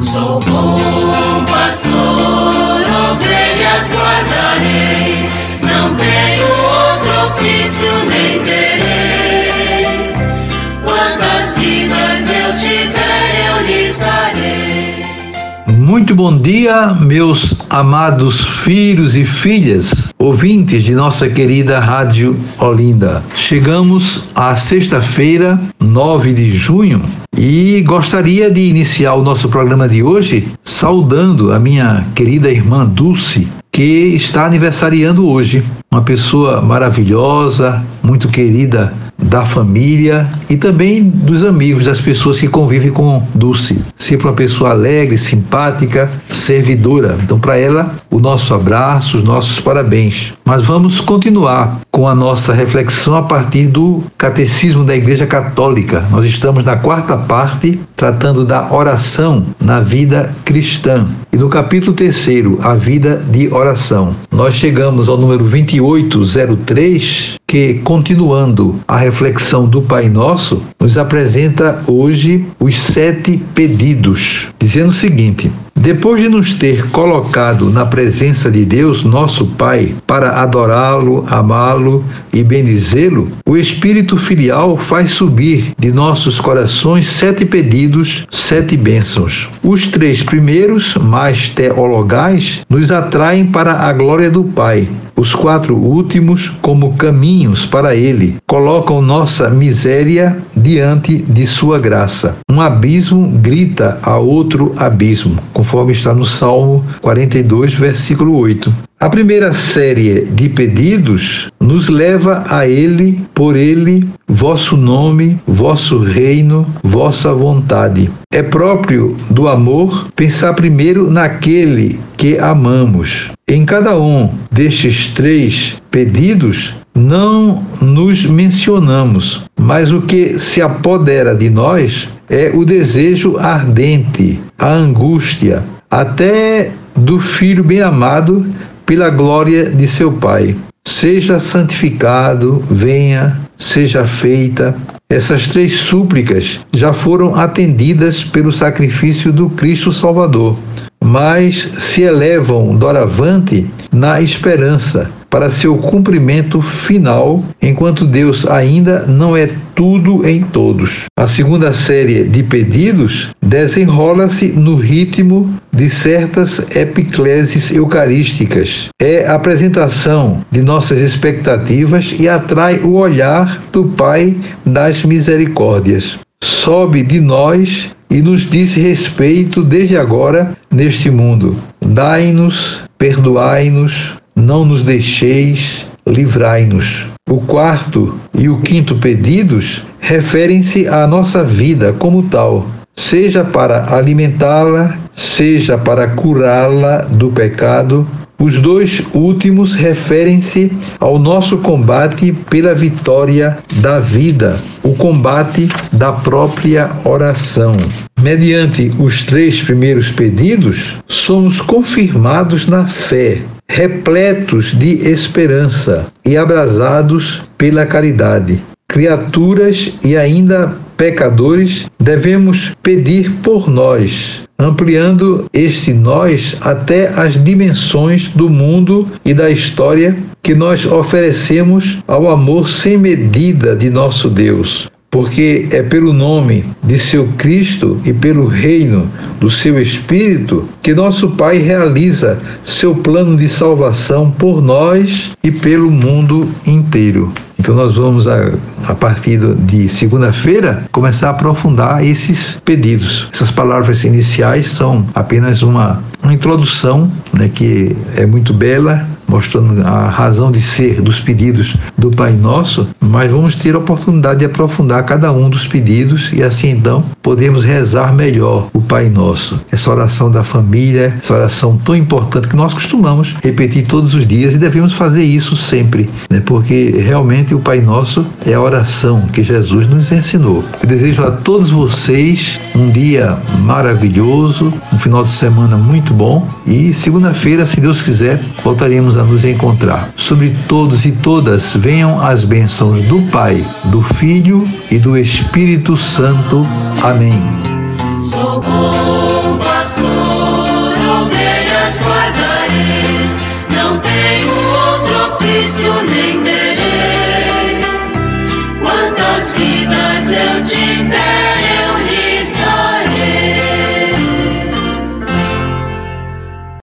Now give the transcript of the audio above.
Sou bom pastor, ovelhas guardarei, não tenho outro ofício nem terei. Quantas vidas eu tiver, eu lhes darei. Muito bom dia, meus amados filhos e filhas, ouvintes de nossa querida Rádio Olinda. Chegamos à sexta-feira, 9 de junho, e gostaria de iniciar o nosso programa de hoje saudando a minha querida irmã Dulce, que está aniversariando hoje. Uma pessoa maravilhosa, muito querida da família e também dos amigos, das pessoas que convivem com Dulce. Sempre uma pessoa alegre, simpática, servidora. Então, para ela, o nosso abraço, os nossos parabéns. Mas vamos continuar com a nossa reflexão a partir do Catecismo da Igreja Católica. Nós estamos na quarta parte, tratando da oração na vida cristã. E no capítulo terceiro, a vida de oração. Nós chegamos ao número 2803, que, continuando a reflexão do Pai Nosso, nos apresenta hoje os sete pedidos, dizendo o seguinte: depois de nos ter colocado na presença de Deus, nosso Pai, para adorá-lo, amá-lo e bendizê-lo, o Espírito Filial faz subir de nossos corações sete pedidos, sete bênçãos. Os três primeiros, mais teologais, nos atraem para a glória do Pai. Os quatro últimos, como caminhos para Ele, colocam nossa miséria diante de Sua graça. Um abismo grita a outro abismo conforme está no Salmo 42, versículo 8. A primeira série de pedidos nos leva a Ele, por Ele, vosso nome, vosso reino, vossa vontade. É próprio do amor pensar primeiro naquele que amamos. Em cada um destes três pedidos, não nos mencionamos, mas o que se apodera de nós é o desejo ardente, a angústia, até do filho bem amado pela glória de seu Pai. Seja santificado, venha, seja feita. Essas três súplicas já foram atendidas pelo sacrifício do Cristo Salvador, mas se elevam doravante na esperança para seu cumprimento final, enquanto Deus ainda não é tudo em todos. A segunda série de pedidos desenrola-se no ritmo de certas epicleses eucarísticas. É a apresentação de nossas expectativas e atrai o olhar do Pai das misericórdias. Sobe de nós e nos diz respeito desde agora neste mundo. Dai-nos, perdoai-nos, não nos deixeis, livrai-nos. O quarto e o quinto pedidos referem-se à nossa vida como tal, seja para alimentá-la, seja para curá-la do pecado. Os dois últimos referem-se ao nosso combate pela vitória da vida, o combate da própria oração. Mediante os três primeiros pedidos, somos confirmados na fé, repletos de esperança e abrasados pela caridade. Criaturas e ainda pecadores, devemos pedir por nós, ampliando este nós até as dimensões do mundo e da história que nós oferecemos ao amor sem medida de nosso Deus porque é pelo nome de seu Cristo e pelo reino do seu Espírito que nosso Pai realiza seu plano de salvação por nós e pelo mundo inteiro. Então nós vamos a, a partir de segunda-feira começar a aprofundar esses pedidos. Essas palavras iniciais são apenas uma, uma introdução, né, que é muito bela, mostrando a razão de ser dos pedidos do Pai Nosso, mas vamos ter a oportunidade de aprofundar cada um dos pedidos e assim então podemos rezar melhor o Pai Nosso. Essa oração da família, essa oração tão importante que nós costumamos repetir todos os dias e devemos fazer isso sempre, né? porque realmente o Pai Nosso é a oração que Jesus nos ensinou. Eu desejo a todos vocês um dia maravilhoso, um final de semana muito bom e segunda-feira, se Deus quiser, voltaremos a nos encontrar. Sobre todos e todas venham as bênçãos do Pai, do Filho e do Espírito Santo. Amém. Sou bom pastor, ovelhas guardarei, não tenho outro ofício nem terei. Quantas vidas eu tiver.